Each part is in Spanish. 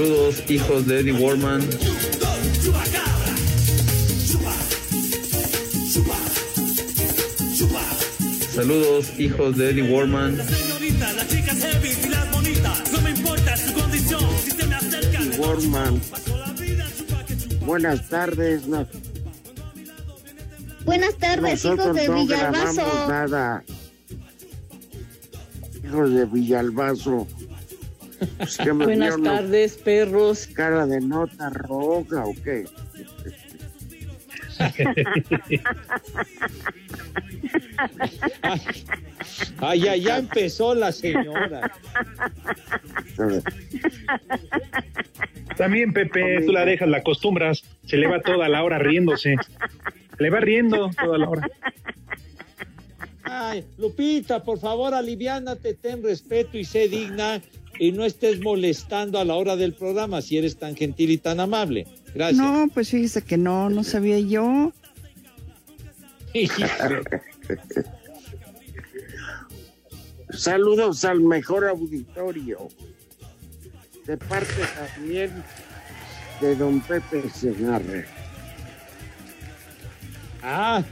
Saludos, hijos de Eddie Warman. Saludos, hijos de Eddie Warman. Warman. Buenas tardes. No- Buenas tardes, hijos nosotros de no Villalbazo. nada. Hijos de Villalbazo. Pues, ¿qué me Buenas tardes, perros. cara de nota roja o qué? Ay, ya, ya empezó la señora. También, Pepe, tú la dejas, la acostumbras. Se le va toda la hora riéndose. Se le va riendo toda la hora. Ay, Lupita, por favor, aliviánate, ten respeto y sé digna y no estés molestando a la hora del programa si eres tan gentil y tan amable. Gracias. No, pues fíjese que no, no sabía yo. Saludos al mejor auditorio. De parte también de don Pepe Segarra. Ah,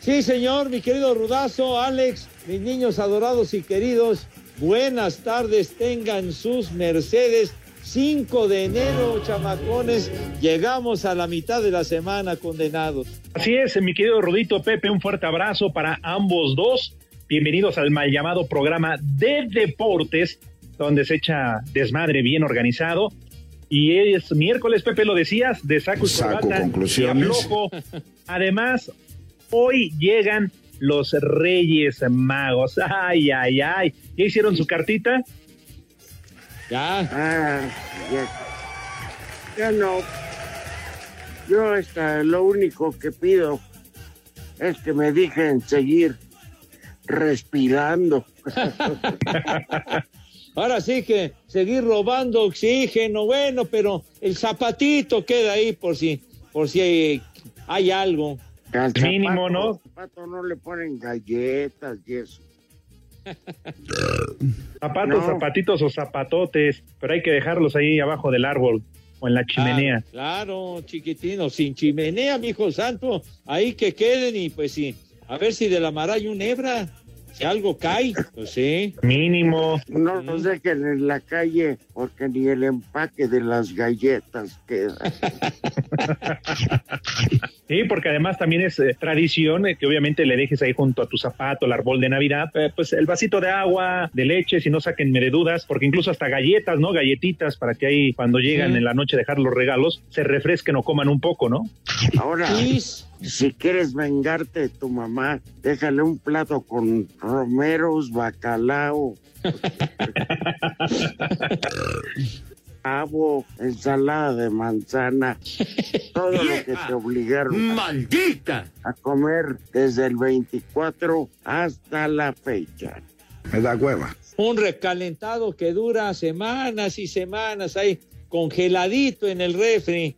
sí, señor, mi querido Rudazo, Alex, mis niños adorados y queridos, buenas tardes, tengan sus mercedes. 5 de enero, chamacones, llegamos a la mitad de la semana, condenados. Así es, mi querido Rodito Pepe, un fuerte abrazo para ambos dos. Bienvenidos al mal llamado programa de deportes, donde se echa desmadre bien organizado. Y es miércoles, Pepe, lo decías, de saco y Saco corbata y conclusiones. Además, hoy llegan los Reyes Magos. Ay, ay, ay. ¿Ya hicieron su cartita? Ya, Ah, ya. Ya no. Yo esta, lo único que pido es que me dejen seguir respirando. ahora sí que seguir robando oxígeno, bueno, pero el zapatito queda ahí por si, por si hay, hay algo. Al Mínimo, zapato- ¿no? al zapato no le ponen galletas y eso. Zapatos, No. zapatitos o zapatotes, pero hay que dejarlos ahí abajo del árbol o en la chimenea. Ah, claro, chiquitino, sin chimenea, mi hijo santo, ahí que queden y pues sí, a ver si de la mar hay un hebra, si algo cae, pues sí. Mínimo. No los dejen en la calle porque ni el empaque de las galletas queda. Sí, porque además también es eh, tradición eh, que obviamente le dejes ahí junto a tu zapato, el árbol de Navidad, eh, pues el vasito de agua, de leche, si no saquen meredudas, porque incluso hasta galletas, ¿no? Galletitas para que ahí cuando llegan Sí. en la noche a dejar los regalos, se refresquen o coman un poco, ¿no? Ahora. Si quieres vengarte de tu mamá, déjale un plato con romeros, bacalao, pavo, ensalada de manzana, todo lo que te obligaron ¡Maldita! a comer desde el 24 hasta la fecha. Me da hueva. Un recalentado que dura semanas y semanas ahí, congeladito en el refri.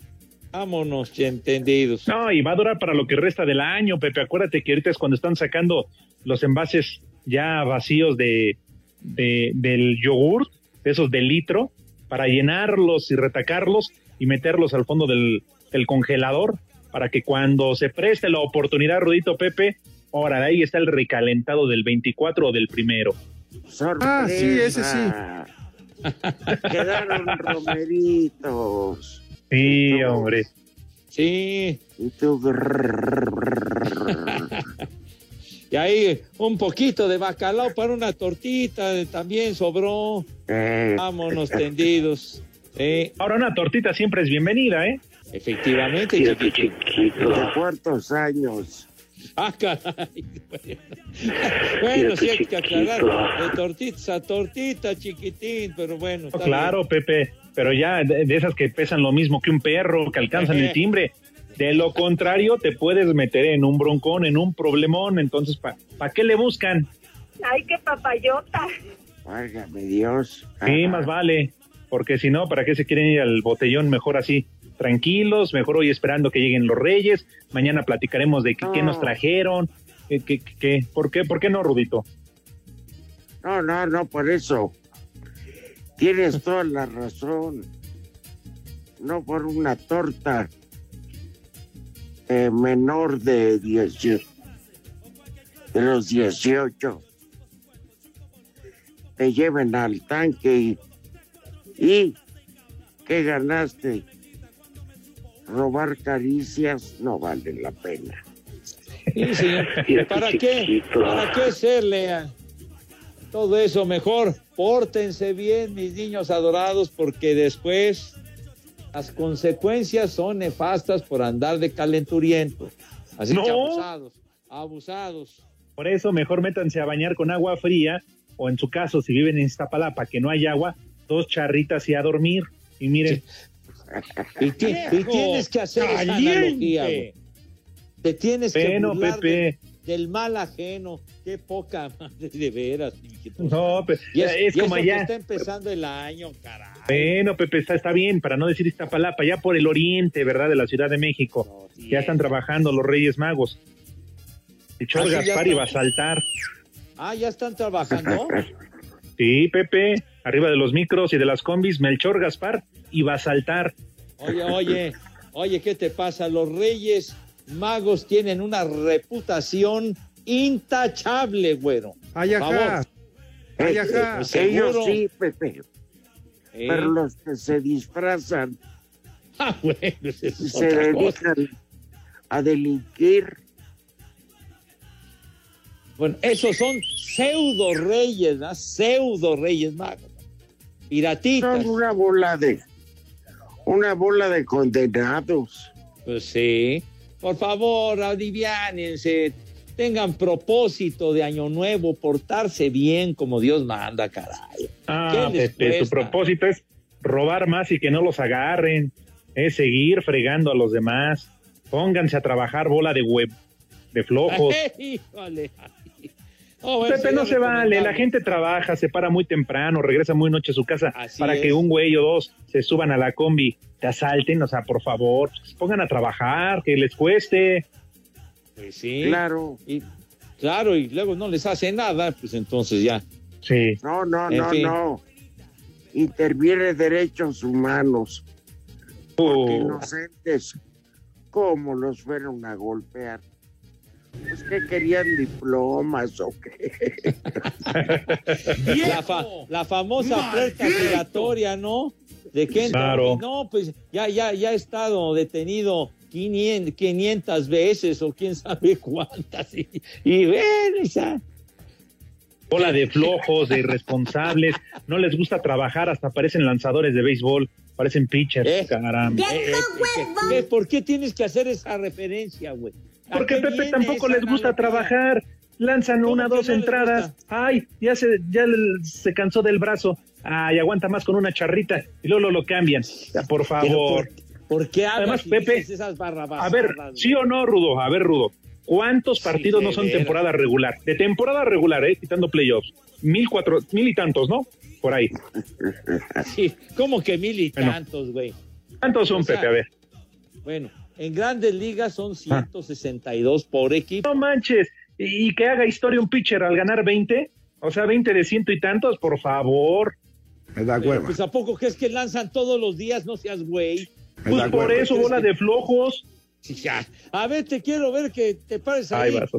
Vámonos, ya entendidos. No, y va a durar para lo que resta del año, Pepe. Acuérdate que ahorita es cuando están sacando los envases ya vacíos de, de- del yogur, de esos de litro, para llenarlos y retacarlos y meterlos al fondo del, del congelador, para que cuando se preste la oportunidad, Rudito Pepe, ahora ahí está el recalentado del 24 o del primero. Ah, sí, ese sí. Quedaron romeritos. Sí, hombre. Sí. Y ahí un poquito de bacalao para una tortita eh, también sobró. eh, Vámonos tendidos. Ahora una tortita siempre es bienvenida, ¿eh? efectivamente, chiquitín. ¿de cuántos años? Ah, caray. Bueno, sí hay que aclarar. De tortitas a tortita, chiquitín, pero bueno. Está claro, Pepe, pero ya de, de esas que pesan lo mismo que un perro, que alcanzan el timbre. De lo contrario, te puedes meter en un broncón, en un problemón. Entonces, ¿para qué le buscan? Ay, qué papayota. Válgame Dios. Sí, más vale. Porque si no, ¿para qué se quieren ir al botellón? Mejor así, tranquilos, mejor hoy esperando que lleguen los reyes. Mañana platicaremos de qué, qué nos trajeron. ¿Qué, qué, qué- ¿Por qué? ¿Por qué no, Rudito? No, no, no, por eso. Tienes toda la razón. No por una torta eh, menor de 18, de los 18. Te lleven al tanque y, y ¿qué ganaste? Robar caricias no vale la pena. Sí, señor. ¿Para qué? ¿Para qué serle a todo eso mejor? Pórtense bien, mis niños adorados, porque después las consecuencias son nefastas por andar de calenturiento. Así que abusados, abusados. Por eso, mejor métanse a bañar con agua fría, o en su caso, si viven en Iztapalapa, que no hay agua, dos charritas y a dormir. Y miren, Y, ti- y tienes que hacer esa analogía, güey. Te tienes que burlar Pepe. de- del mal ajeno. Qué poca madre, de veras. mijito. no, pe- Y es, es y como allá. está empezando el año, caray. Bueno, Pepe, está, está bien, para no decir Iztapalapa, ya por el oriente, ¿verdad? De la Ciudad de México. No, Ya están trabajando los Reyes Magos. El Chor Ah, Gaspar está. iba a saltar. Ah, ya están trabajando. Sí, Pepe, arriba de los micros y de las combis, Melchor Gaspar iba a saltar. Oye, oye, oye, ¿qué te pasa? Los Reyes Magos tienen una reputación intachable, güero. Ay, ajá. Ay, ajá. Pues Ellos seguro. sí, Pepe, ¿Eh? pero los que se disfrazan Ah, bueno, y es se otra cosa. dedican a delinquir, Bueno, esos son pseudo reyes, ¿no? Pseudo reyes magos. Piratitas. son una bola de una bola de condenados. Pues sí. Por favor, aliviánense. Tengan propósito de año nuevo, portarse bien como Dios manda, caray. Ah, ¿Qué les Pepe, tu cuesta? propósito es robar más y que no los agarren. Es seguir fregando a los demás. Pónganse a trabajar bola de web, de flojos. Híjole. Oh, bueno, Pepe, no se vale, la gente trabaja, se para muy temprano, regresa muy noche a su casa Así para es. que un güey o dos se suban a la combi, te asalten, o sea, por favor, pues, pongan a trabajar, que les cueste. Pues sí. Claro. Y, claro, y luego no les hace nada, pues entonces ya. Sí. No, no, En no, fin. no. Interviene derechos humanos. Uh, Inocentes. ¿Cómo los fueron a golpear? Pues que querían diplomas o qué. La, fa- la famosa puerta giratoria, ¿no? De que Claro. no, pues ya, ya, ya ha estado detenido 500, 500 veces o quién sabe cuántas. Y, y ven, esa. bola de flojos, de irresponsables, no les gusta trabajar, hasta parecen lanzadores de béisbol, parecen pitchers, Eh. caramba. Eh, eh, ¿qué- qué- ¿Por qué tienes que hacer esa referencia, güey? ¿A Porque Pepe tampoco les gusta trabajar. Lanzan ¿Cómo una, dos no entradas. Ay, ya se, ya se cansó del brazo. Ay, aguanta más con una charrita. Y luego lo, cambian. Ya, por favor. ¿por, por qué Además, Pepe, esas A ver? ¿sí o no, Rudo? A ver, Rudo. ¿Cuántos partidos no son temporada regular? De temporada regular, ¿eh? Quitando playoffs. Mil cuatro, mil y tantos, ¿no? Por ahí. Sí, ¿Cómo que mil y Bueno. tantos, güey? ¿Cuántos son, O sea, Pepe? A ver. Bueno, en grandes ligas Ah. son 162 por equipo. No manches. Y, y que haga historia un pitcher al ganar 20. O sea, 20 de ciento y tantos, por favor. Me da hueva. Pues a poco que es que lanzan todos los días, no seas güey. Me Pues por hueva. eso, ¿Crees bola que- de flojos. Sí, ya. A ver, te quiero ver que te pares Ahí ahí. vas.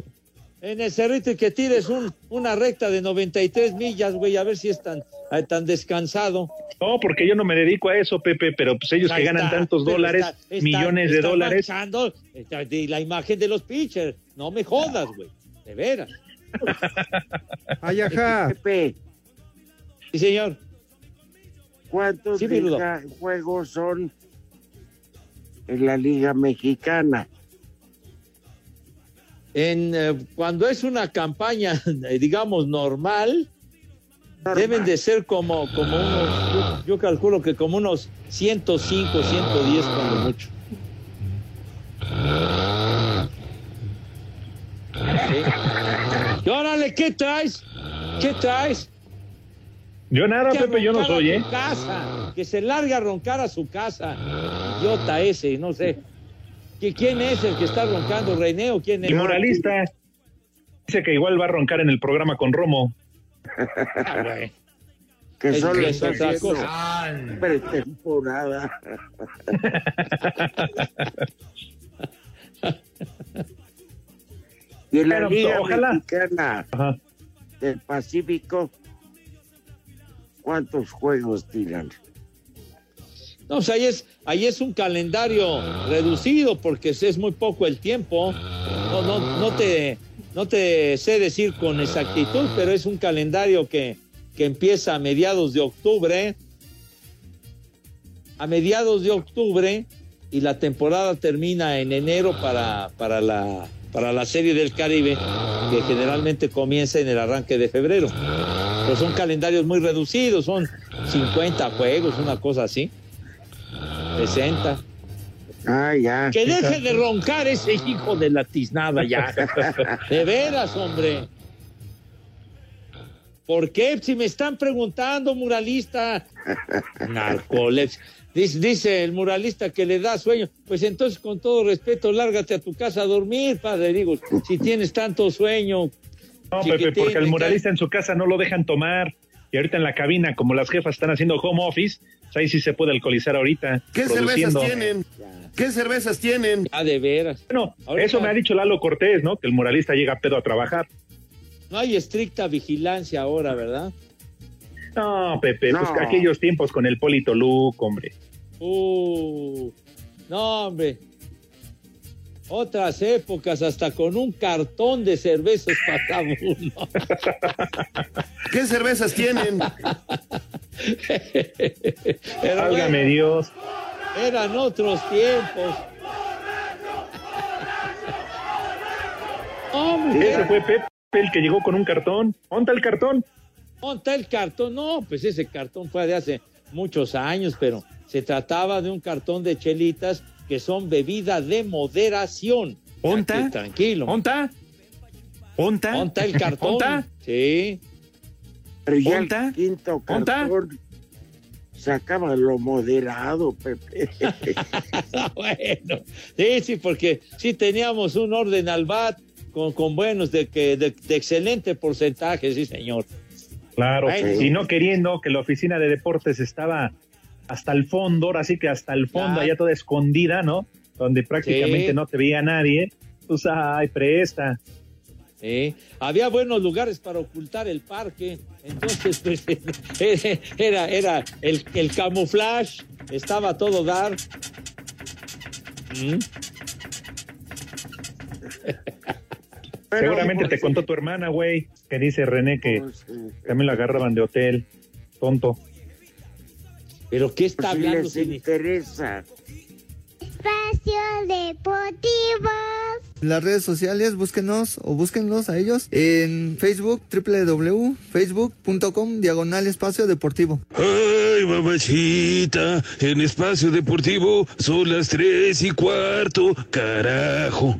En el cerrito y que tires un, una recta de 93 millas, güey, a ver si es tan, eh, tan descansado. No, porque yo no me dedico a eso, Pepe, pero pues ellos Ahí que ganan está, tantos dólares, está- está- millones de está dólares. manchando, está de la imagen de los pitchers. No me jodas, güey. De veras. Ay, ajá. Pepe, Sí, señor. ¿cuántos Sí, juegos son en la Liga Mexicana? En, eh, cuando es una campaña, digamos, normal, deben de ser como, como unos, yo, yo calculo que como unos 105, 110 cuando mucho. Sí. Y órale, ¿qué traes? ¿Qué traes? Yo nada, Pepe, yo no soy, ¿eh? casa, que se larga a roncar a su casa. Idiota ese, no sé. ¿Qui- ¿Quién es el que está roncando, René, o quién es? El moralista dice que igual va a roncar en el programa con Romo. Ah. Que Es- solo es está otra cosa. pretemporada. y en la Pero, Liga ojalá. Mexicana Ajá. del Pacífico, ¿cuántos juegos tiran? No, o sea, ahí es, ahí es un calendario reducido porque es muy poco el tiempo. No, no, no, te, no te sé decir con exactitud, pero es un calendario que, que empieza a mediados de octubre. A mediados de octubre y la temporada termina en enero para, para, la, para la Serie del Caribe, que generalmente comienza en el arranque de febrero. Pero son calendarios muy reducidos, son 50 juegos, una cosa así. 60. Ah, ya. Que deje de roncar ese hijo de la tiznada ya. De veras, hombre. ¿Por qué? Si me están preguntando, muralista. Narcolepsia. Dice, dice el muralista que le da sueño. Pues entonces, con todo respeto, lárgate a tu casa a dormir, padre. Digo, si tienes tanto sueño. No, Pepe, porque al me muralista en su casa no lo dejan tomar. Y ahorita en la cabina, como las jefas están haciendo home office, ahí sí se puede alcoholizar ahorita. ¿Qué cervezas tienen? ¿Qué cervezas tienen? Ah, de veras. Bueno, Ahorita- eso me ha dicho Lalo Cortés, ¿no? Que el muralista llega pedo a trabajar. No hay estricta vigilancia ahora, ¿verdad? No, Pepe, pues aquellos tiempos con el Polito Luke, hombre. Uh, no, hombre. Otras épocas, hasta con un cartón de cervezas pasaba uno. ¿Qué cervezas tienen? Pero Válgame bueno, Dios. eran otros tiempos. Hombre, Ese fue Pepe el que llegó con un cartón. ¿Dónde está el cartón? monta el cartón. No, pues ese cartón fue de hace muchos años, pero se trataba de un cartón de chelitas que son bebida de moderación. ¿Onta? Tranqui- Tranquilo. ¿Onta? ¿Onta? Monta el cartón. ¿Onta? Sí. Pero ya ¿Onta? el quinto ¿Onta? cartón sacaba lo moderado, Pepe. Ah, bueno, sí, sí, porque sí teníamos un orden al BAT con, con buenos de, que, de, de excelente porcentaje, sí, señor. Claro, Ay, y no queriendo que la oficina de deportes estaba hasta el fondo, ahora sí que hasta el fondo, Ya. allá toda escondida, ¿no? Donde prácticamente Sí. no te veía nadie. Pues, ay, presta. Sí. Había buenos lugares para ocultar el parque, entonces pues, era, era el, el camuflaje, estaba todo dar. ¿Mm? Pero, Seguramente te contó tu hermana, güey, que dice René que pues, también la agarraban de hotel. Tonto. Pero ¿qué está pues, hablando? les si ni- interesa. Espacio Deportivo. Las redes sociales, búsquenos o búsquenlos a ellos en Facebook, www.facebook.com, diagonal espacio deportivo. Ay, mamachita, en espacio deportivo son las tres y cuarto, carajo.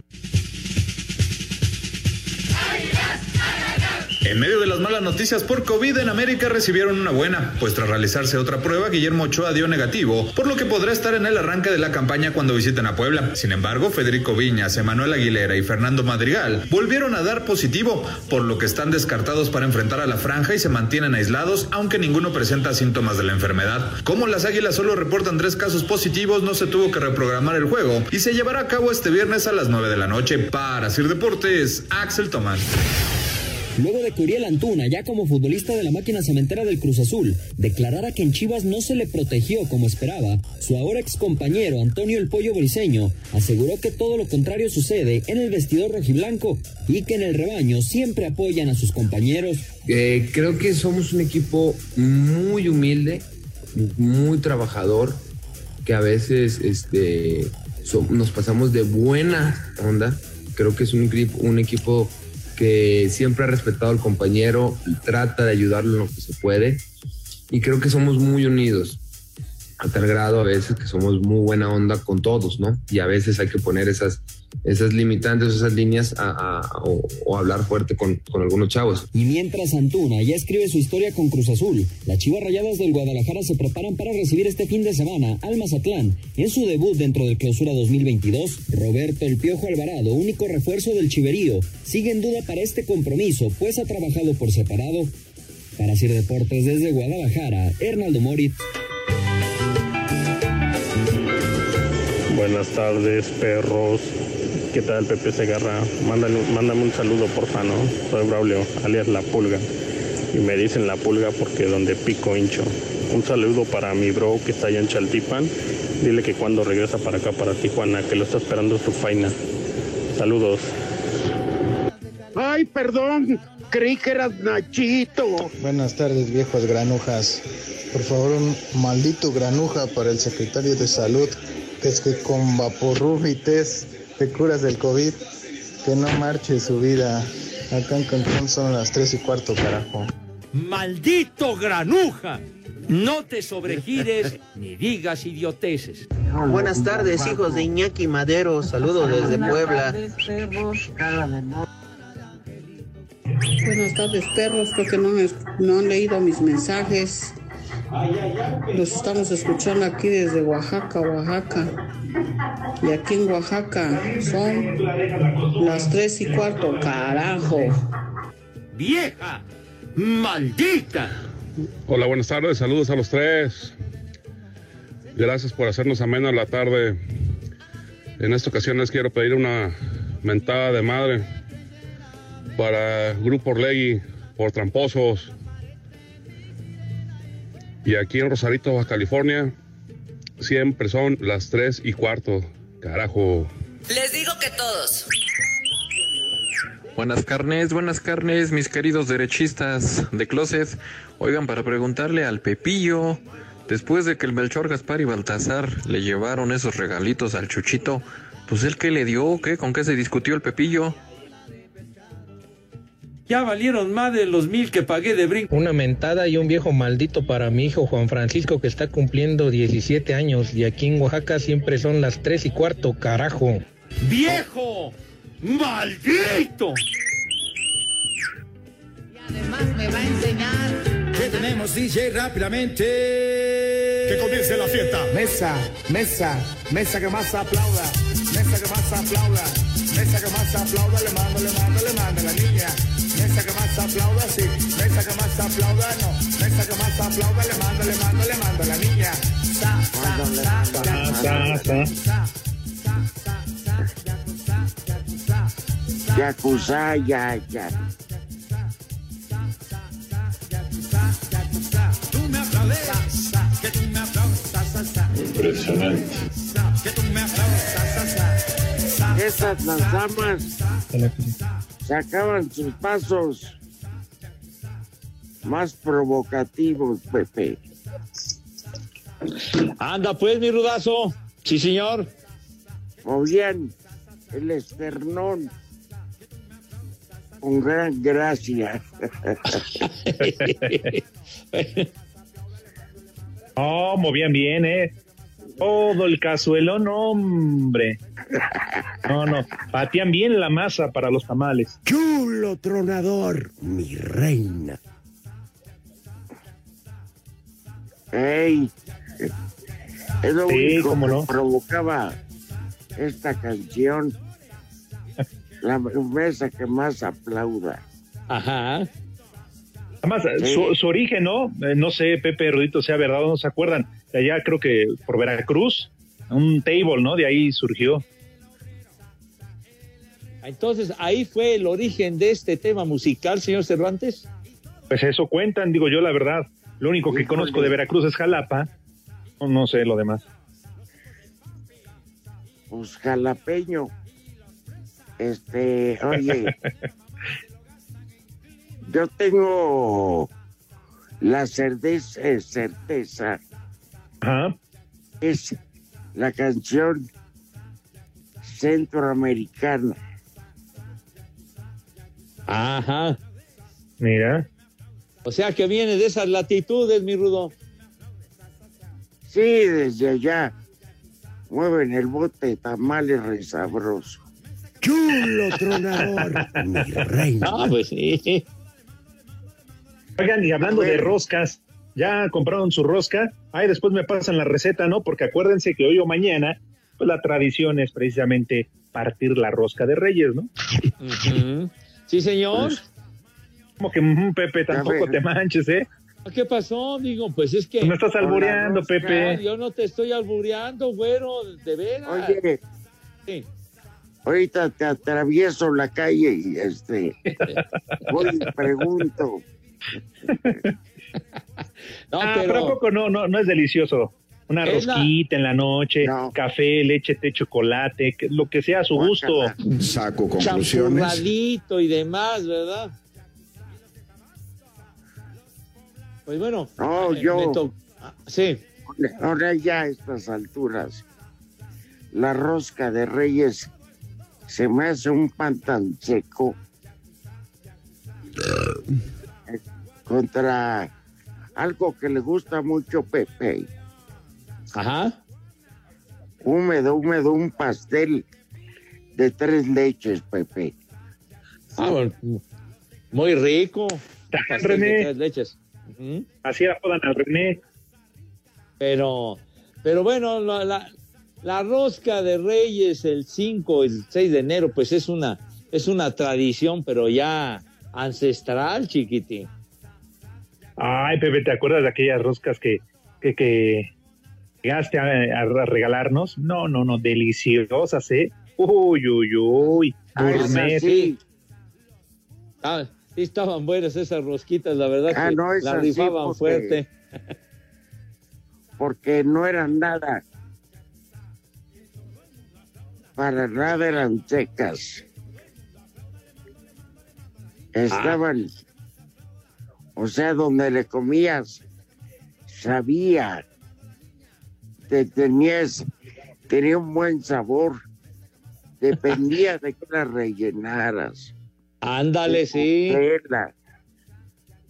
En medio de las malas noticias por COVID en América recibieron una buena, pues tras realizarse otra prueba, Guillermo Ochoa dio negativo, por lo que podrá estar en el arranque de la campaña cuando visiten a Puebla. Sin embargo, Federico Viñas, Emanuel Aguilera y Fernando Madrigal volvieron a dar positivo, por lo que están descartados para enfrentar a la franja y se mantienen aislados, aunque ninguno presenta síntomas de la enfermedad. Como las Águilas solo reportan tres casos positivos, no se tuvo que reprogramar el juego y se llevará a cabo este viernes a las 9 de la noche. Para Sir Deportes, Axel Tomás. Luego de que Uriel Antuna, ya como futbolista de la máquina cementera del Cruz Azul, declarara que en Chivas no se le protegió como esperaba, su ahora ex compañero Antonio El Pollo Briseño aseguró que todo lo contrario sucede en el vestidor rojiblanco y que en el rebaño siempre apoyan a sus compañeros. Eh, creo que somos un equipo muy humilde, muy trabajador, que a veces este, nos pasamos de buena onda. Creo que es un equipo que siempre ha respetado al compañero y trata de ayudarlo en lo que se puede. Y creo que somos muy unidos, a tal grado a veces que somos muy buena onda con todos, ¿no? Y a veces hay que poner esas, esas limitantes, esas líneas a- o hablar fuerte con, con algunos chavos. Y mientras Antuna ya escribe su historia con Cruz Azul, las Chivas Rayadas del Guadalajara se preparan para recibir este fin de semana al Mazatlán en su debut dentro del Clausura 2022. Roberto El Piojo Alvarado, único refuerzo del Chiverío, sigue en duda para este compromiso, pues ha trabajado por separado. Para Sir Deportes desde Guadalajara, Hernaldo Moritz. Buenas tardes, perros. ¿Qué tal, Pepe Segarra? Mándale, mándame un saludo, porfa, ¿no? Soy Braulio, alias La Pulga. Y me dicen La Pulga porque donde pico hincho. Un saludo para mi bro que está allá en Chaltipan. Dile que cuando regresa para acá, para Tijuana, que lo está esperando su faina. Saludos. Ay, perdón, creí que eras Nachito. Buenas tardes, viejos granujas. Por favor, un maldito granuja para el secretario de Salud, es que con vaporrub y test te curas del COVID, que no marche su vida. Acá en Cancún son las tres y cuarto, carajo. ¡Maldito granuja! No te sobregires ni digas idioteces. Buenas tardes, hijos de Iñaki Madero. Saludos desde Puebla. Buenas tardes, perros. Creo que no, me- no han leído mis mensajes. Los estamos escuchando aquí desde Oaxaca, Oaxaca. Y aquí en Oaxaca son las tres y cuarto, carajo. ¡Vieja! ¡Maldita! Hola, buenas tardes, saludos a los tres. Gracias por hacernos amena la tarde. En esta ocasión les quiero pedir una mentada de madre para Grupo Orlegui por tramposos. Y aquí en Rosarito, Baja California, siempre son las tres y cuarto. Carajo. Les digo que todos. Buenas carnes, buenas carnes, mis queridos derechistas de closet. Oigan, para preguntarle al Pepillo, después de que el Melchor, Gaspar y Baltasar le llevaron esos regalitos al Chuchito, pues él qué le dio, qué, con qué se discutió el Pepillo. Ya valieron más de los mil que pagué de brinco. Una mentada y un viejo maldito para mi hijo Juan Francisco que está cumpliendo 17 años y aquí en Oaxaca siempre son las 3 y cuarto, carajo. ¡Viejo! ¡Maldito! Además me va a enseñar. ¿Qué tenemos, DJ, rápidamente? Que comience la fiesta. Mesa, mesa, mesa que más aplauda, mesa que más aplauda, mesa que más aplauda, le mando, le mando, le mando a la niña. Mesa que más aplauda, sí, mesa que más aplauda, no, mesa que más aplauda, le mando, le mando, le mando a la niña. Sa, sa, sa, sa, sa, sa. Yakuza, ya, ya. Tú me aplaudes, que tú me aplaudes. Impresionante. Que tú me aplaudes. Esas las damas sacaban sus pasos más provocativos, Pepe. Anda pues, mi rudazo. Sí, señor. O bien el esternón con gran gracia. Oh, movían bien, ¿eh? Todo el cazuelón, hombre. No, no, patean bien la masa para los tamales. Chulo tronador, mi reina. ¡Ey! Es lo Sí, único cómo que no. provocaba esta canción. La mesa que más aplauda. Ajá. Además, Sí. su, su origen, ¿no? Eh, no sé, Pepe Rudito, sea verdad o no se acuerdan. De allá creo que por Veracruz, un table, ¿no? De ahí surgió. Entonces, ahí fue el origen de este tema musical, señor Cervantes. Pues eso cuentan, digo yo la verdad. Lo único que conozco de Veracruz es Jalapa. No, no sé lo demás. Pues jalapeño. Este, oye. yo tengo la certeza, eh, certeza. Es la canción centroamericana. Ajá. Mira. O sea que viene de esas latitudes, mi Rudo. Sí, desde allá. Mueven el bote de tamales re sabroso. Chulo tronador, mi reina. Ah, pues sí. Oigan, y hablando de roscas, ya compraron su rosca. Ahí después me pasan la receta, ¿no? Porque acuérdense que hoy o mañana, pues la tradición es precisamente partir la rosca de Reyes, ¿no? Sí, señor. Como que, Pepe, tampoco te manches, ¿eh? ¿Qué pasó? Digo, pues es que. Me estás albureando, Pepe. Yo no te estoy albureando, güero, de veras. Oye, Sí. ahorita te atravieso la calle y este. voy y pregunto. No, ah, pero- pero ¿a poco no, no, no es delicioso. Una Es la- rosquita en la noche, café, leche, té, chocolate, lo que sea a su gusto. Saco Champurradito y demás, ¿verdad? Pues bueno. No, eh, yo. to- ah, Sí. Ahora ya a estas alturas, la rosca de Reyes se me hace un pan tan seco eh, contra algo que le gusta mucho Pepe. Ajá. Húmedo, húmedo, un pastel de tres leches, Pepe. Ah, bueno, muy rico. Pastel de tres leches. Ujú. Así apodan al René. Pero, pero bueno, la, la, la rosca de Reyes el 5, el 6 de enero, pues es una, es una tradición, pero ya ancestral, chiquitín. Ay, Pepe, ¿te acuerdas de aquellas roscas que, que, que llegaste a, a regalarnos? No, no, no, deliciosas, ¿eh? Uy, uy, uy. Ah, Gourmet. sí. Ah, sí estaban buenas esas rosquitas, la verdad Ah, que no, la esas sí, rifaban porque- fuerte. porque no eran nada. Para nada eran secas. Estaban, o sea, donde le comías, sabía, te tenías, tenía un buen sabor, dependía de que la rellenaras. Ándale, sí.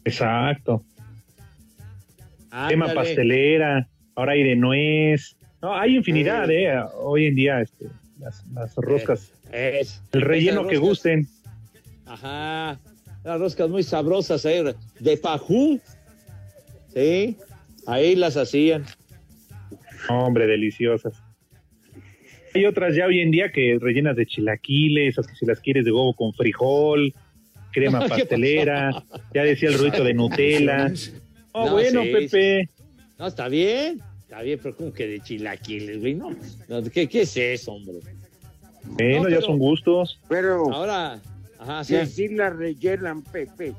Exacto. Ándale. pastelera, ahora hay de nuez. No, hay infinidad, ¿eh? Hoy en día, este, las, las roscas. Es, el relleno que gusten. Ajá. Las roscas muy sabrosas, ¿eh? De pajú. Sí. Ahí las hacían. Hombre, deliciosas. Hay otras ya hoy en día que rellenas de chilaquiles, o que si las quieres de huevo con frijol, crema ¿Qué pastelera, ya decía el ruito de Nutella. Oh, No, bueno, sí, Pepe. No, está bien. Está bien, pero como que de chilaquiles, güey. No, ¿qué, ¿Qué es eso, hombre? Bueno, No, ya son gustos. Pero Ahora, ajá, sí. así la rellenan, Pepe,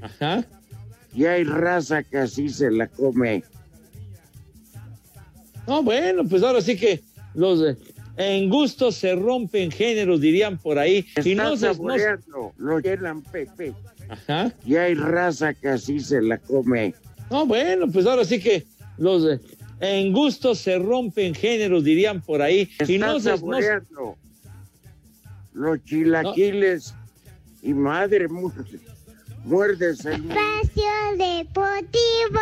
Ajá. y hay raza que así se la come. No, bueno, pues ahora sí que los eh, en gustos se rompen géneros, dirían por ahí. Y no se, no- lo llenan Pepe. Ajá. Y hay raza que así se la come. No, bueno, pues ahora sí que los eh, en gustos se rompen géneros, dirían por ahí. Y Están no se, no los chilaquiles y madre muerde, muerdes el Espacio Deportivo.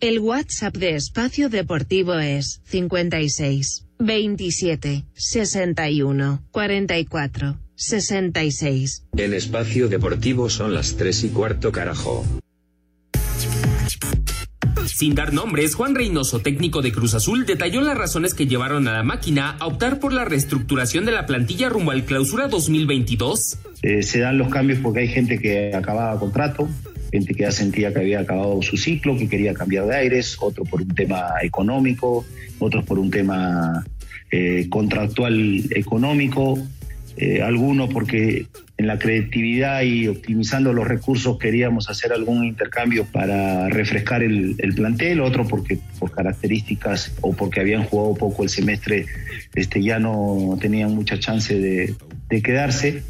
El WhatsApp de Espacio Deportivo es 56 27, 61, 44, 66. En espacio deportivo son las 3 y cuarto carajo. Sin dar nombres, Juan Reynoso, técnico de Cruz Azul, detalló las razones que llevaron a la máquina a optar por la reestructuración de la plantilla rumbo al clausura 2022. Eh, se dan los cambios porque hay gente que acababa contrato, gente que ya sentía que había acabado su ciclo, que quería cambiar de aires, otro por un tema económico, otros por un tema eh, contractual económico, eh, algunos porque en la creatividad y optimizando los recursos queríamos hacer algún intercambio para refrescar el, el, plantel, otro porque por características o porque habían jugado poco el semestre este, ya no tenían mucha chance de, de quedarse.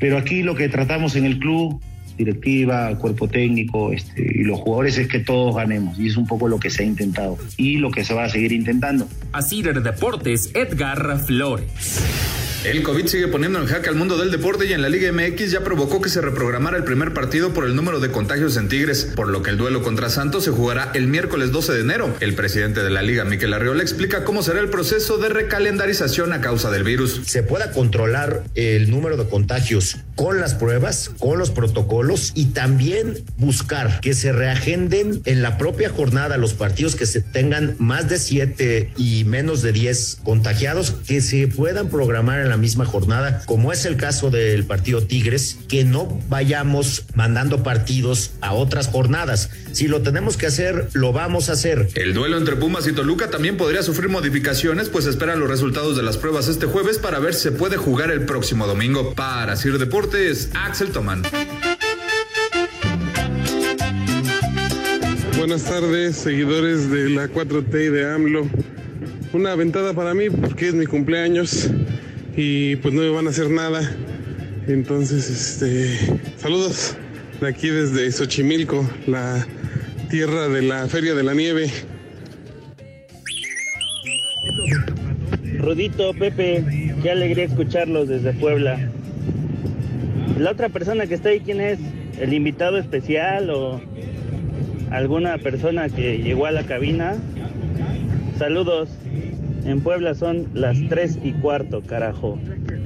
Pero aquí lo que tratamos en el club directiva, cuerpo técnico este, y los jugadores es que todos ganemos y es un poco lo que se ha intentado y lo que se va a seguir intentando. Así Deportes, Edgar Flores. El COVID sigue poniendo en jaque al mundo del deporte y en la Liga MX ya provocó que se reprogramara el primer partido por el número de contagios en Tigres, por lo que el duelo contra Santos se jugará el miércoles 12 de enero. El presidente de la Liga, Miquel Arriola, explica cómo será el proceso de recalendarización a causa del virus. Se pueda controlar el número de contagios con las pruebas, con los protocolos y también buscar que se reagenden en la propia jornada los partidos que se tengan más de siete y menos de 10 contagiados, que se puedan programar en la misma jornada, como es el caso del partido Tigres, que no vayamos mandando partidos a otras jornadas. Si lo tenemos que hacer, lo vamos a hacer. El duelo entre Pumas y Toluca también podría sufrir modificaciones, pues esperan los resultados de las pruebas este jueves para ver si se puede jugar el próximo domingo. Para Sir Deportes, Axel Tomán. Buenas tardes, seguidores de la 4T y de AMLO. Una aventada para mí porque es mi cumpleaños y pues no me van a hacer nada. Entonces, este, saludos de aquí desde Xochimilco, la tierra de la Feria de la Nieve. Rudito, Pepe, qué alegría escucharlos desde Puebla. La otra persona que está ahí, ¿quién es? ¿El invitado especial o alguna persona que llegó a la cabina? Saludos. En Puebla son las tres y cuarto, carajo.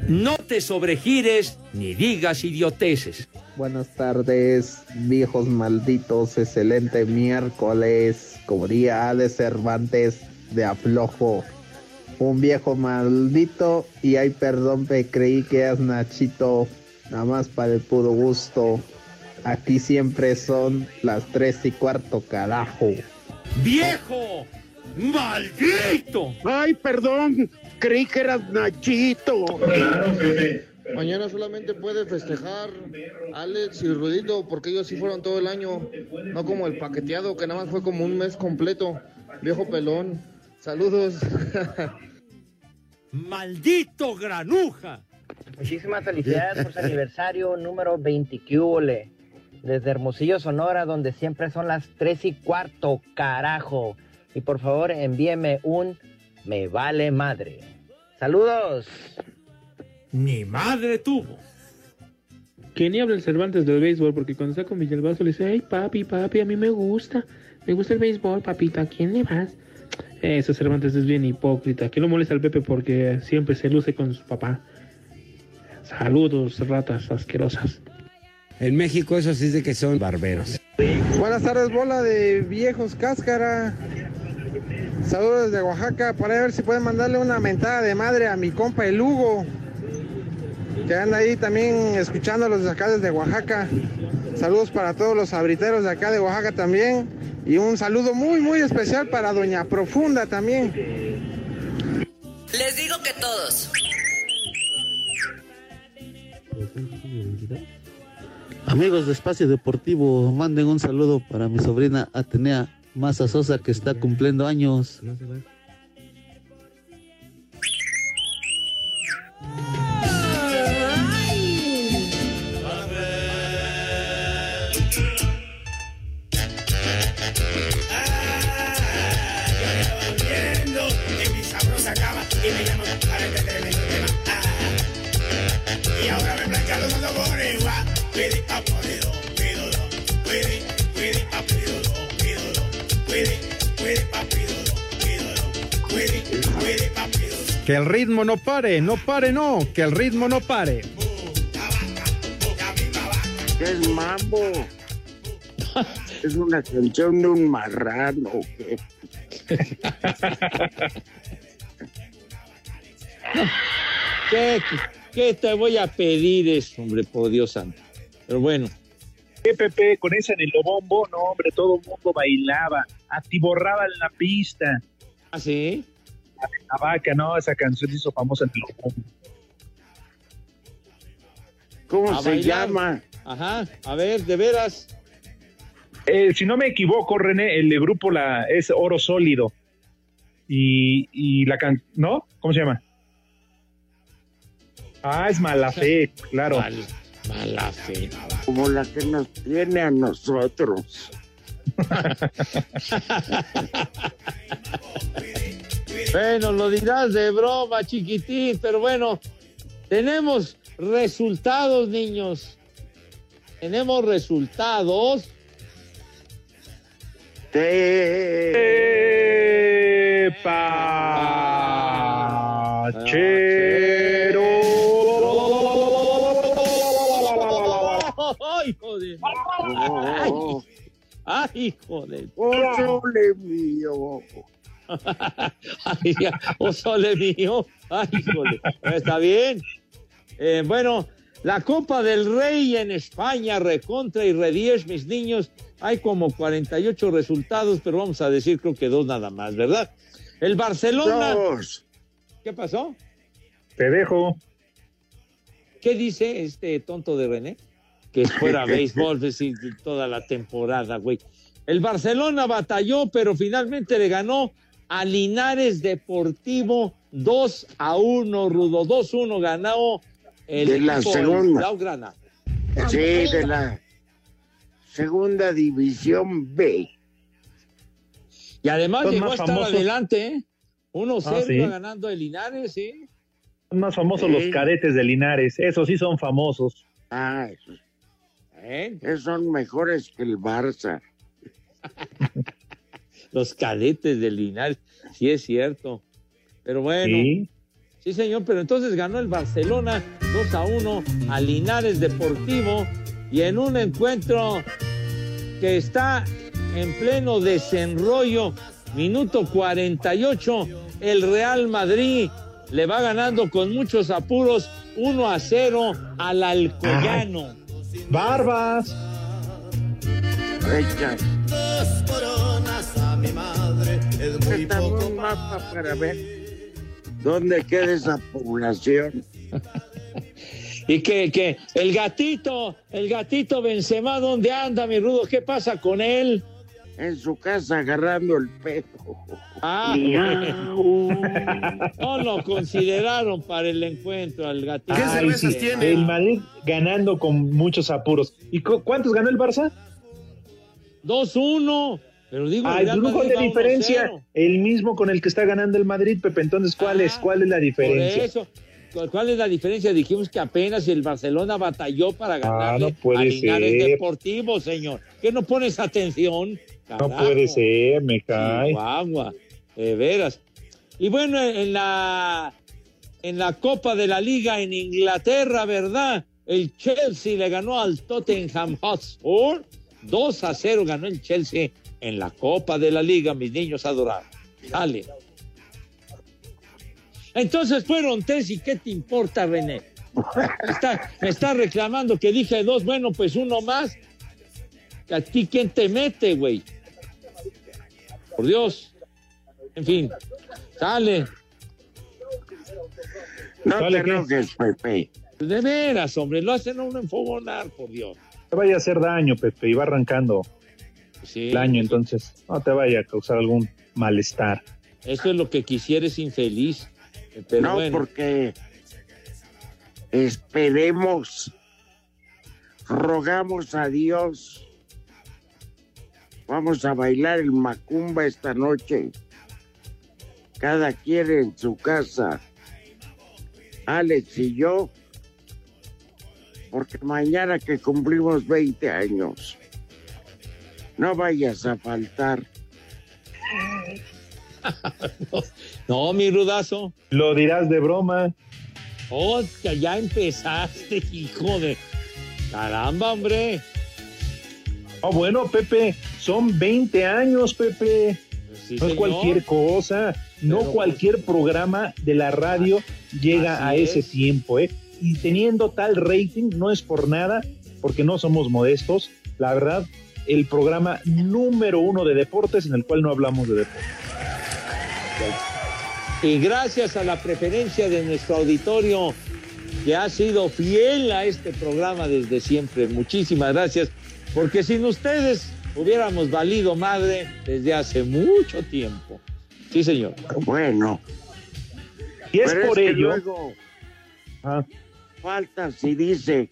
No te sobregires ni digas idioteces. Buenas tardes, viejos malditos. Excelente miércoles. Como día de Cervantes de aflojo. Un viejo maldito. Y ay, perdón, me creí que es Nachito. Nada más para el puro gusto. Aquí siempre son las tres y cuarto, carajo. ¡Viejo! ¡Maldito! Ay, perdón, creí que eras Nachito. Mañana solamente puede festejar Alex y Rudito porque ellos sí fueron todo el año, no como el paqueteado que nada más fue como un mes completo. Viejo pelón. Saludos. ¡Maldito granuja! Muchísimas felicidades por su aniversario número 20 Desde Hermosillo, Sonora, donde siempre son las 3 y cuarto, carajo. Y por favor envíeme un me vale madre. Saludos. Ni madre tuvo. Que ni habla el Cervantes del béisbol, porque cuando está con Villalbazo le dice, ay papi, papi, a mí me gusta, me gusta el béisbol, papito, ¿a quién le vas? Ese Cervantes es bien hipócrita, que no molesta al Pepe porque siempre se luce con su papá. Saludos, ratas asquerosas. En México eso sí es de que son barberos. Buenas tardes, bola de viejos cáscara. Saludos desde Oaxaca, para ver si pueden mandarle una mentada de madre a mi compa el Hugo, que anda ahí también escuchándolos de acá desde Oaxaca. Saludos para todos los abriteros de acá de Oaxaca también. Y un saludo muy, muy especial para Doña Profunda también. Les digo que todos. Amigos de Espacio Deportivo, manden un saludo para mi sobrina Atenea Maza Sosa que está cumpliendo años. Que el ritmo no pare, no pare, no, que el ritmo no pare. ¿Qué es mambo? es una canción de un marrano. ¿o qué? ¿Qué, qué te voy a pedir eso, hombre, por Dios santo? Pero bueno. ¿Qué, Pepe? Con esa en el Lobombo, no, hombre, todo el mundo bailaba, atiborraba en la pista. ¿Ah, sí? La vaca, no, esa canción se hizo famosa en el. ¿Cómo A se bailar. llama? Ajá, a ver, de veras. Eh, si no me equivoco, René, el de grupo la, es Oro Sólido. Y, y la can... ¿No? ¿Cómo se llama? Ah, es mala fe, claro. mala fe. Como la que nos tiene a nosotros. Bueno, lo dirás de broma, chiquitín, pero bueno, tenemos resultados, niños. Tenemos resultados. ¡Ay, joder! ¡Oh, sole mío! Ay, ya, ¡Oh, sole mío! ¡Ay, híjole! Está bien. Eh, bueno, la Copa del Rey en España, recontra y redies, mis niños. Hay como 48 resultados, pero vamos a decir creo que dos nada más, ¿verdad? El Barcelona. Dos. ¿Qué pasó? Te dejo. ¿Qué dice este tonto de René? Que fuera béisbol pues, sí, toda la temporada, güey. El Barcelona batalló, pero finalmente le ganó a Linares Deportivo 2 a 1, Rudo. 2-1 ganó el De la equipo segunda. Blaugrana. Sí, de la segunda división B. Y además Son llegó a estar famosos. adelante, ¿eh? 1-0 Ah, sí. ganando el Linares, ¿sí? Son más famosos Sí. los cadetes de Linares. Esos sí son famosos. Ah, esos, ¿Eh? esos son mejores que el Barça. Los cadetes de Linares, sí es cierto. Pero bueno. Sí. Sí, señor, pero entonces ganó el Barcelona 2 a 1 a Linares Deportivo y en un encuentro que está en pleno desenrollo, minuto 48, el Real Madrid le va ganando con muchos apuros 1 a 0 al Alcoyano. Barbas. Dos coronas a mi madre es muy Está poco un mapa para ver dónde queda esa población. Y que, que el gatito, el gatito Benzema, ¿dónde anda, mi rudo? ¿Qué pasa con él? En su casa agarrando el pelo. Ah, no lo consideraron para el encuentro al gatito. Ay, sí, El Madrid ganando con muchos apuros. ¿Y cu- cuántos ganó el Barça? 2-1. Pero digo, Ay, de diferencia. 1-0. El mismo con el que está ganando el Madrid, Pepe. Entonces, ¿cuál es? ¿Cuál es la Por diferencia? eso, ¿cuál- ¿cuál es la diferencia? Dijimos que apenas el Barcelona batalló para ganarle Ah, no puede a Linares ser. Deportivo, señor. ¿Qué no pones atención? No puede ser, me cae. Chihuahua, de veras. Y bueno, en la, en la Copa de la Liga en Inglaterra, ¿verdad? El Chelsea le ganó al Tottenham Hotspur. 2 a 0 ganó el Chelsea en la Copa de la Liga, mis niños adorados. Dale. Entonces fueron tres y ¿qué te importa, René? Está, me está reclamando que dije dos, bueno, pues uno más. ¿A ti quién te mete, güey? Por Dios. En fin, sale. No ¿Sale te Pepe. De veras, hombre, lo hacen a uno enfogonar, por Dios. Te vaya a hacer daño, Pepe, y va arrancando Sí, el año, entonces no te vaya a causar algún malestar. Eso es lo que quisieres infeliz. Pero no, bueno, porque esperemos, rogamos a Dios. Vamos a bailar el macumba esta noche. Cada quien en su casa. Alex y yo. Porque mañana que cumplimos 20 años, no vayas a faltar. no, No, mi rudazo. Lo dirás de broma. Hostia, ya empezaste, hijo de. Caramba, hombre. Oh, bueno, Pepe, son 20 años, Pepe. Sí, no es señor. cualquier cosa. No Pero, cualquier programa de la radio llega Así a ese es. tiempo, ¿eh? Y teniendo tal rating, no es por nada, porque no somos modestos. La verdad, el programa número uno de deportes en el cual no hablamos de deportes. Y gracias a la preferencia de nuestro auditorio que ha sido fiel a este programa desde siempre. Muchísimas gracias, porque sin ustedes hubiéramos valido madre desde hace mucho tiempo. Sí, señor. Bueno. Y es Pero por ello. luego Ah, falta si dice,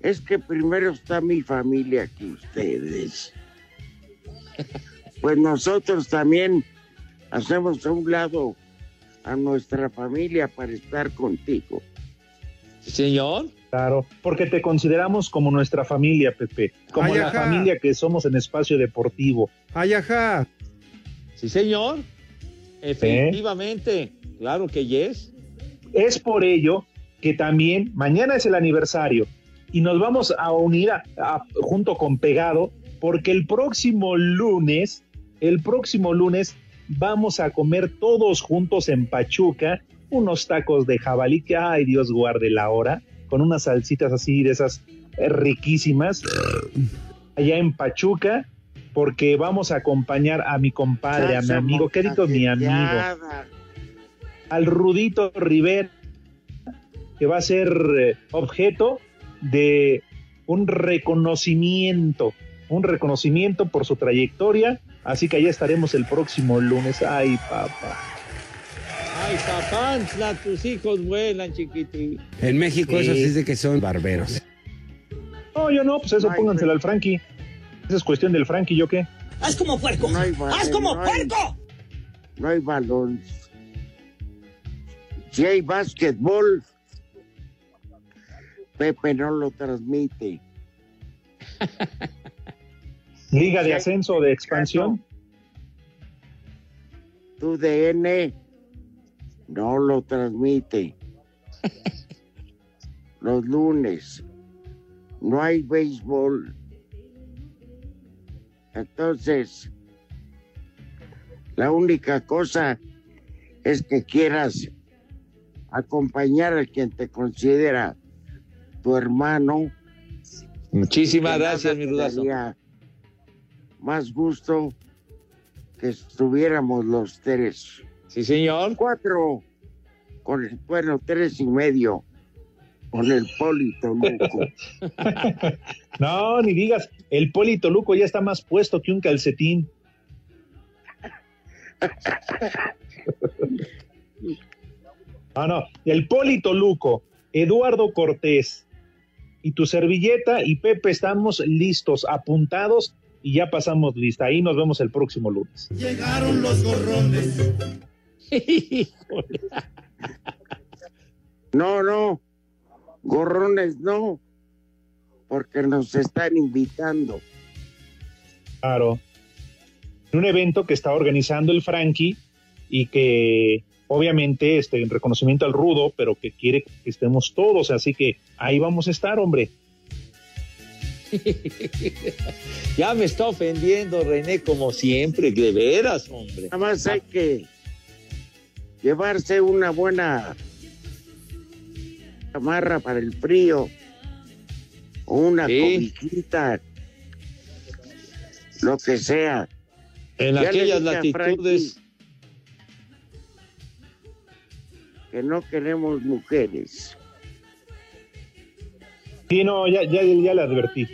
es que primero está mi familia que ustedes. Pues nosotros también hacemos a un lado a nuestra familia para estar contigo. Señor. Claro, porque te consideramos como nuestra familia, Pepe, como Ay, la ajá. familia que somos en espacio deportivo. Ay, ajá. Sí, señor. Efectivamente. Claro que yes. Es por ello que también mañana es el aniversario y nos vamos a unir a- a- junto con Pegado porque el próximo lunes, el próximo lunes vamos a comer todos juntos en Pachuca unos tacos de jabalí que, ay Dios guarde la hora, con unas salsitas así de esas eh, riquísimas allá en Pachuca porque vamos a acompañar a mi compadre, a mi amigo, querido mi amigo al Rudito Rivera, que va a ser eh, objeto de un reconocimiento, un reconocimiento por su trayectoria. Así que allá estaremos el próximo lunes. Ay, papá. Ay, papantla, tus hijos vuelan, chiquitín. En México Sí. eso sí es de que son barberos. No, yo no, pues eso pónganselo al Frankie. Esa es cuestión del Frankie, ¿yo qué? ¡Haz como puerco! No ¡Haz como no hay- puerco! No hay balón. Si hay básquetbol, Pepe no lo transmite. Liga de ascenso de expansión. Tu DN no lo transmite. Los lunes no hay béisbol. Entonces, la única cosa es que quieras acompañar a quien te considera tu hermano. Muchísimas gracias, mi rudazo. Más gusto que estuviéramos los tres. Sí, señor. Cuatro, con el, bueno, tres y medio, con el Polito Luco. No, ni digas, el Polito Luco ya está más puesto que un calcetín. No, no, el Polito Luco, Eduardo Cortés y tu servilleta y Pepe estamos listos, apuntados y ya pasamos lista. Ahí nos vemos el próximo lunes. Llegaron los gorrones. Híjole. No, no, gorrones no, porque nos están invitando. Claro. En un evento que está organizando el Frankie y que obviamente este en reconocimiento al rudo, pero que quiere que estemos todos, así que ahí vamos a estar, hombre. ya me está ofendiendo, René, como siempre, de veras, hombre. Nada más hay que llevarse una buena chamarra para el frío o una Sí. cobijita, lo que sea. En Ya aquellas latitudes. Que no queremos mujeres. Sí, no, ya, ya, ya le advertí.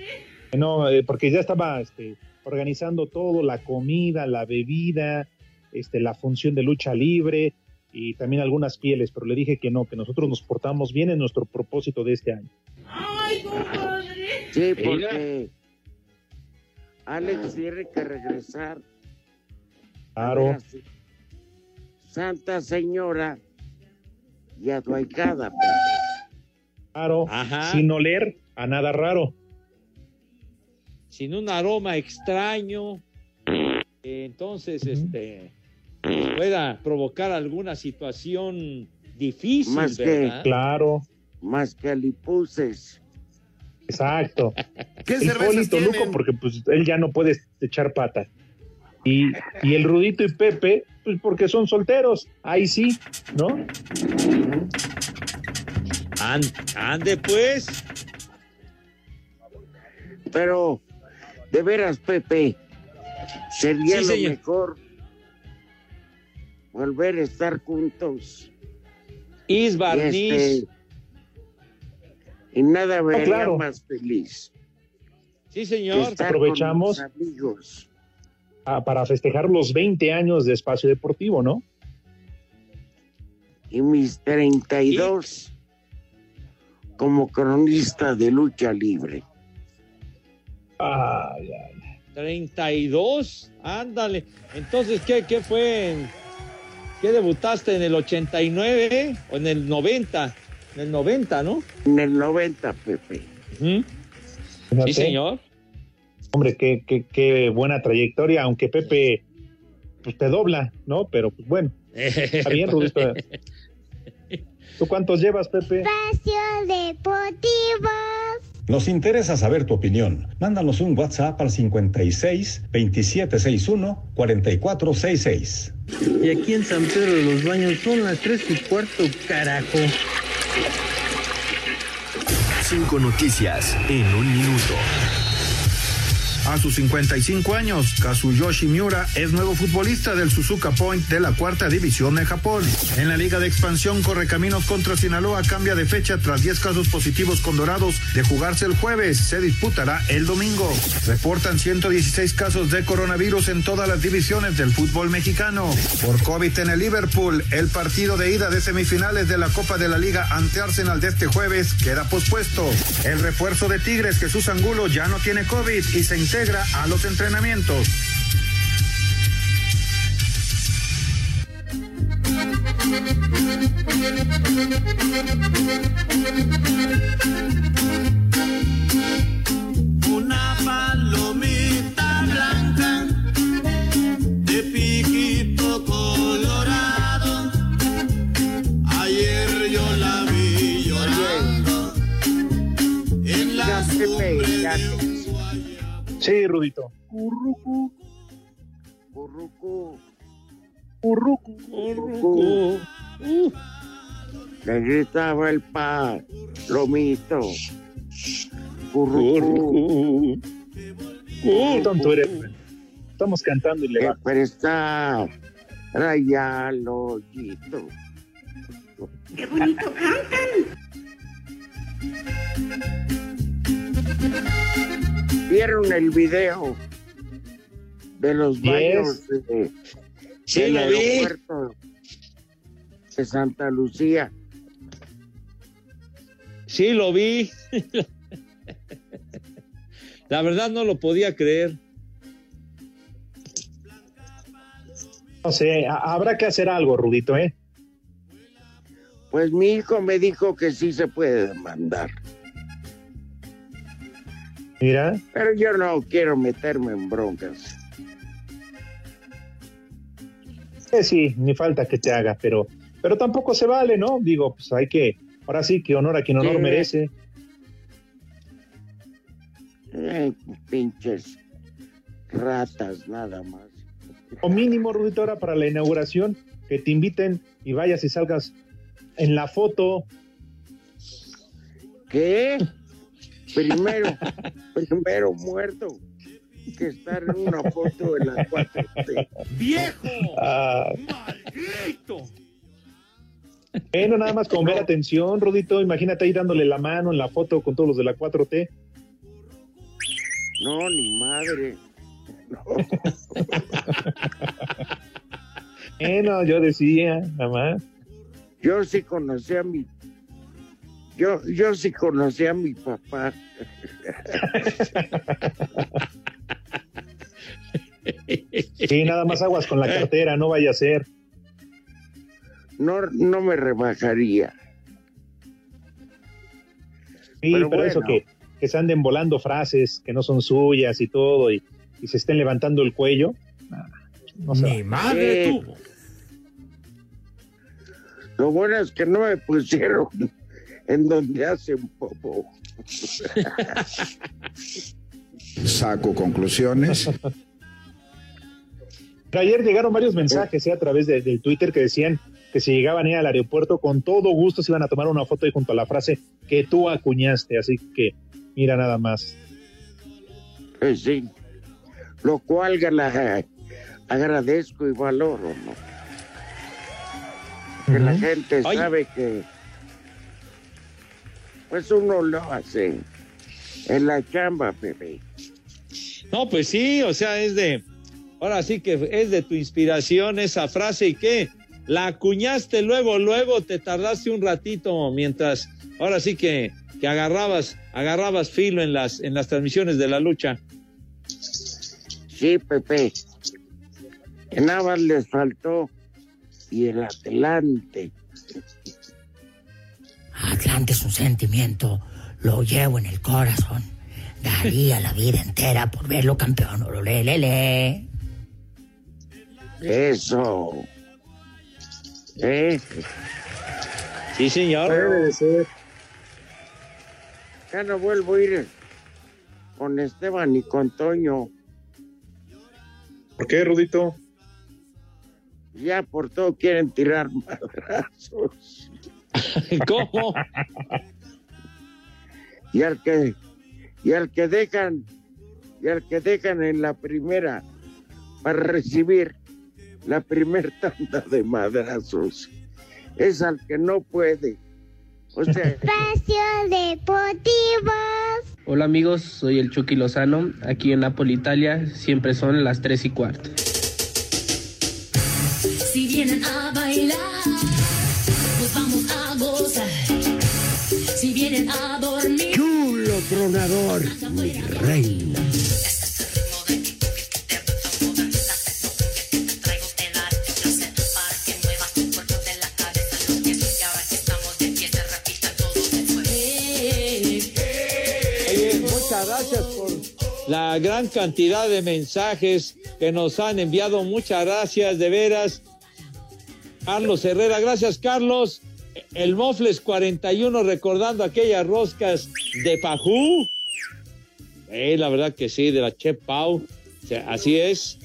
No, eh, porque ya estaba este, organizando todo, la comida, la bebida, este, la función de lucha libre y también algunas pieles, pero le dije que no, que nosotros nos portamos bien en nuestro propósito de este año. Sí, porque Alex tiene que regresar. Claro. Santa Señora Claro, Ajá. sin oler a nada raro. sin un aroma extraño. Entonces, este, pueda provocar alguna situación difícil, Más que-. Claro. Más que alipuses. Exacto. ¿Qué tienen? Luco, porque pues él ya no puede echar pata. Y, y el Rudito y Pepe, pues porque son solteros. Ahí sí, ¿no? An- ande pues. Pero, de veras, Pepe, sería Sí, lo señor. mejor volver a estar juntos. Is Y, Barniz. este, y nada me haría claro. más feliz. Sí, señor. estar Aprovechamos. con mis amigos. Ah, para festejar los 20 años de Espacio Deportivo, ¿no? y mis 32 como cronista de lucha libre. Ay, ay. 32, ándale. Entonces, ¿qué, qué fue? ¿Qué debutaste en el 89 o en el 90? En el 90, ¿no? En el 90, Pepe. Sí, Fíjate. señor. Hombre, qué, qué, qué buena trayectoria, aunque Pepe pues te dobla, ¿no? Pero pues bueno, está bien, Rudito. ¿Tú cuántos llevas, Pepe? Espacio Deportivo. Nos interesa saber tu opinión. Mándanos un WhatsApp al 56 2761 4466. Y aquí en San Pedro de los Baños son las tres y cuarto, carajo. Cinco noticias en un minuto. A sus 55 años, Kazuyoshi Miura es nuevo futbolista del Suzuka Point de la cuarta división de Japón. En la Liga de Expansión, Correcaminos contra Sinaloa cambia de fecha tras 10 casos positivos con Dorados de jugarse el jueves. Se disputará el domingo. Reportan 116 casos de coronavirus en todas las divisiones del fútbol mexicano. Por COVID en el Liverpool, el partido de ida de semifinales de la Copa de la Liga ante Arsenal de este jueves queda pospuesto. El refuerzo de Tigres, Jesús Angulo, ya no tiene COVID y se integra a los entrenamientos. Una palomita blanca de piquito colorado. Ayer yo la vi llorando en la cumbre de un Sí, Rudito. Currucu. Currucu. Currucu. Le gritaba el palomito. Currucu. Qué tonto eres. Estamos cantando y le va. Pero está Rayalojito. Qué bonito cantan. ¿Vieron el video de los Yes. baños de, Sí, del lo vi. aeropuerto de Santa Lucía? Sí, lo vi. La verdad no lo podía creer. No sé, ha- habrá que hacer algo, Rudito, ¿eh? Pues mi hijo me dijo que sí se puede demandar. Mira, Pero yo no quiero meterme en broncas. eh, sí, ni falta que te haga, pero, pero tampoco se vale, ¿no? Digo, pues hay que, ahora sí que honor a quien honor merece. Eh, pinches ratas nada más. O mínimo, Rudito, ahora para la inauguración, que te inviten y vayas y salgas en la foto. ¿Qué? Primero, primero muerto que estar en una foto de la 4T. ¡Viejo! Ah, ¡Maldito! bueno, nada más como ver atención, Rudito. Imagínate ahí dándole la mano en la foto con todos los de la 4T. No, ni madre. Bueno, yo decía, nada más. Yo sí conocí a mi. Yo, yo sí conocí a mi papá. Sí, nada más aguas con la cartera, no vaya a ser. No, no me rebajaría. Sí, Pero pero, eso bueno. que, que se anden volando frases que no son suyas y todo y, y se estén levantando el cuello. no Mi va. madre Eh, tuvo. Lo bueno es que no me pusieron en donde hacen popo. Saco conclusiones. Ayer llegaron varios mensajes eh, a través de, del Twitter que decían que si llegaban ahí al aeropuerto, con todo gusto se iban a tomar una foto ahí junto a la frase que tú acuñaste. Así que mira nada más. Pues sí, lo cual la, agradezco y valoro, ¿no? Que la gente sabe que pues uno lo hace en la chamba, bebé. No, pues sí, o sea, es de, ahora sí que es de tu inspiración esa frase y qué, la acuñaste luego, luego te tardaste un ratito mientras, ahora sí que, que agarrabas, agarrabas filo en las, en las transmisiones de la lucha. Sí, Pepe. En nada les faltó y el Atlante. Atlante es un sentimiento, lo llevo en el corazón. Daría la vida entera por verlo campeón. Ololelele. Eso. ¿Eh? Sí, señor. Debe ser. Ya no vuelvo a ir con Esteban y con Toño. ¿Por qué, Rudito? Ya por todo quieren tirar madrazos. ¿Cómo? y al que y al que dejan y al que dejan en la primera para recibir la primer tanda de madrazos es al que no puede. O sea, Espacio Deportivo. Hola amigos, soy el Chucky Lozano. Aquí en Napoli, Italia, siempre son las 3 y cuarto. Reina. Muchas gracias por la gran cantidad de mensajes que nos han enviado. Muchas gracias, de veras. Carlos Herrera, gracias Carlos. El Mofles 41 recordando aquellas roscas de Pajú. Eh, la verdad que sí, de la Che Pau. O sea, así es.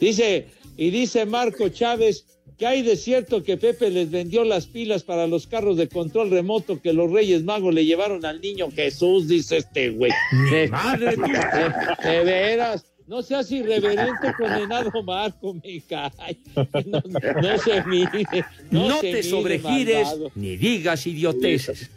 Dice, y dice Marco Chávez que hay de cierto que Pepe les vendió las pilas para los carros de control remoto que los Reyes Magos le llevaron al niño Jesús, dice este güey. De, madre de- de veras. No seas irreverente, condenado Marco, me cae. No, no se mide. No, No, se te sobregires malvado. ni digas idioteces.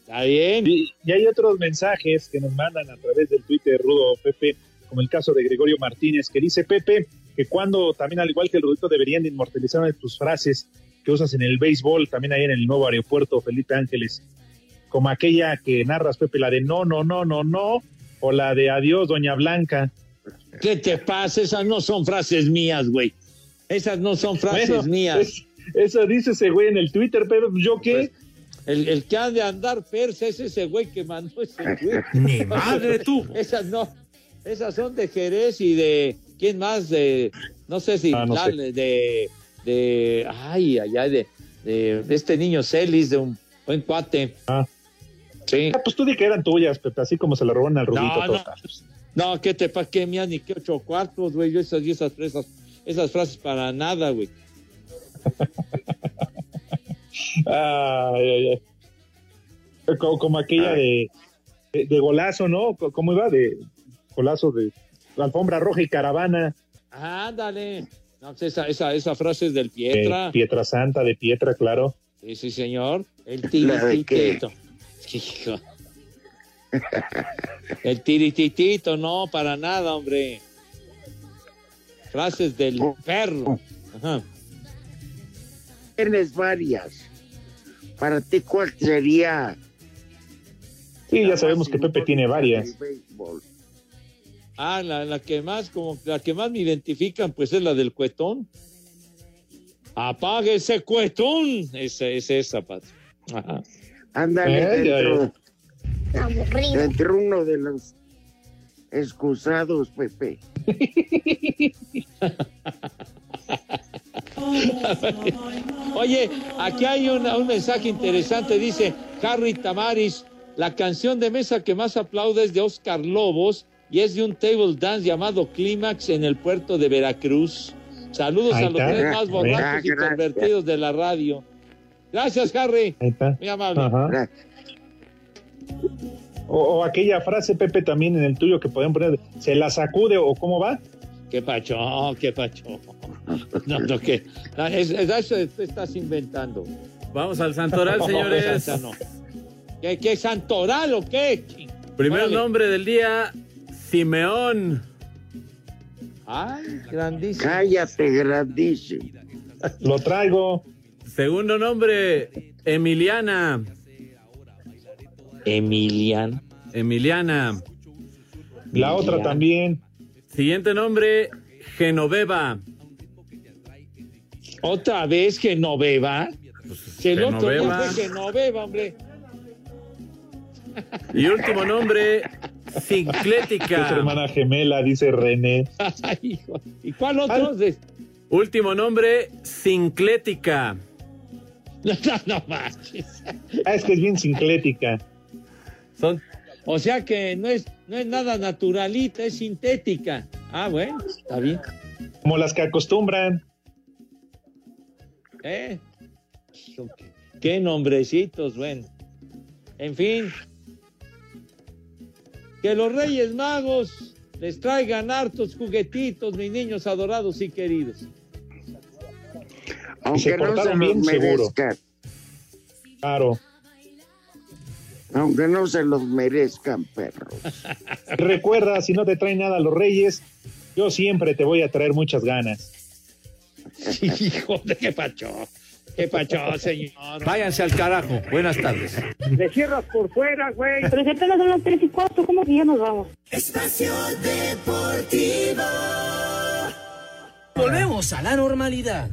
Está bien. Y, y hay otros mensajes que nos mandan a través del Twitter Rudo Pepe, como el caso de Gregorio Martínez, que dice Pepe que cuando también al igual que el Rudito deberían de inmortalizar una de tus frases que usas en el béisbol, también ahí en el nuevo aeropuerto Felipe Ángeles, como aquella que narras Pepe, la de no, no, no, no, no, o la de adiós, Doña Blanca. ¿Qué te pasa? Esas no son frases mías, güey. Esas no son frases Bueno, mías. es- eso dice ese güey en el Twitter, pero ¿yo qué? El, el que ha de andar persa es ese güey que mandó ese güey. Ni madre tú. Esas no. Esas son de Jerez y de. ¿Quién más? De. No sé si. Ah, no la- sé. De. De. Ay, allá de, de. de este niño Celis, de un buen cuate. Ah. Sí. Ah, pues tú di que eran tuyas, Pepe, así como se la roban al Rudito. No, no. No, ¿qué te pasa? ¿Qué mías ni qué ocho cuartos, güey? Yo esas, esas, esas, esas frases para nada, güey. Ay, ay, ay. Como, como aquella de, de, de golazo, ¿no? ¿Cómo iba? De golazo de alfombra roja y caravana. Ándale. No, pues esa, esa, esa frase es del de Pietra. Pietra Santa, de Pietra, claro. Sí, sí, señor. El ¿La de qué? tirititito. Hijo. El tirititito, no, para nada, hombre. Frases del perro. Ajá. Tienes varias. Para ti, ¿cuál sería? Sí, ya sabemos que Pepe tiene varias. Ah, la, la que más, como la que más me identifican, pues es la del cuetón. Apague ese cuetón. Esa es esa, Pat. Ajá. Ándale, dentro, Aburrido. dentro uno de los excusados, Pepe. Oye, aquí hay una- un mensaje interesante, dice Harry Tamaris, la canción de mesa que más aplaude es de Oscar Lobos y es de un table dance llamado Clímax en el puerto de Veracruz. Saludos a los tres más borrachos y Gracias. pervertidos de la radio. Gracias, Harry. Ahí está. Muy amable. Ajá. O, o aquella frase, Pepe, también en el tuyo que pueden poner, se la sacude o cómo va. Qué pacho, qué pacho. No, no, que es, es- eso te estás inventando. Vamos al santoral, señores. No, no. ¿Qué, qué santoral o qué? Primer Órale. nombre del día, Simeón. Ay, grandísimo. Cállate, grandísimo. Lo traigo. Segundo nombre, Emiliana. Emilian. Emiliana. La otra también. Siguiente nombre, Genoveva. ¿Otra vez que no beba? Que el otro día Genoveva. fue hombre. Y último nombre, Es Ciclética. hermana gemela, dice René. Ay, hijo. ¿Y cuál otro? Último nombre, Sinclética. No, no, no manches. Ah, es que es bien sinclética. Son O sea que no es, no es nada naturalita, es sintética. Ah, bueno, está bien. Como las que acostumbran. ¿Eh? Qué nombrecitos, bueno. En fin. Que los Reyes Magos les traigan hartos juguetitos, mis niños adorados y queridos. Aunque se no se los bien, seguro. merezcan. Claro. Aunque no se los merezcan, perros. Recuerda, si no te traen nada los reyes, yo siempre te voy a traer muchas ganas. Hijo de qué pacho. Qué pacho, señor. Váyanse al carajo. Buenas tardes. Le cierras por fuera, güey. Pero si apenas son las 3 y 4, ¿cómo que ya nos vamos? Espacio Deportivo. Volvemos a la normalidad.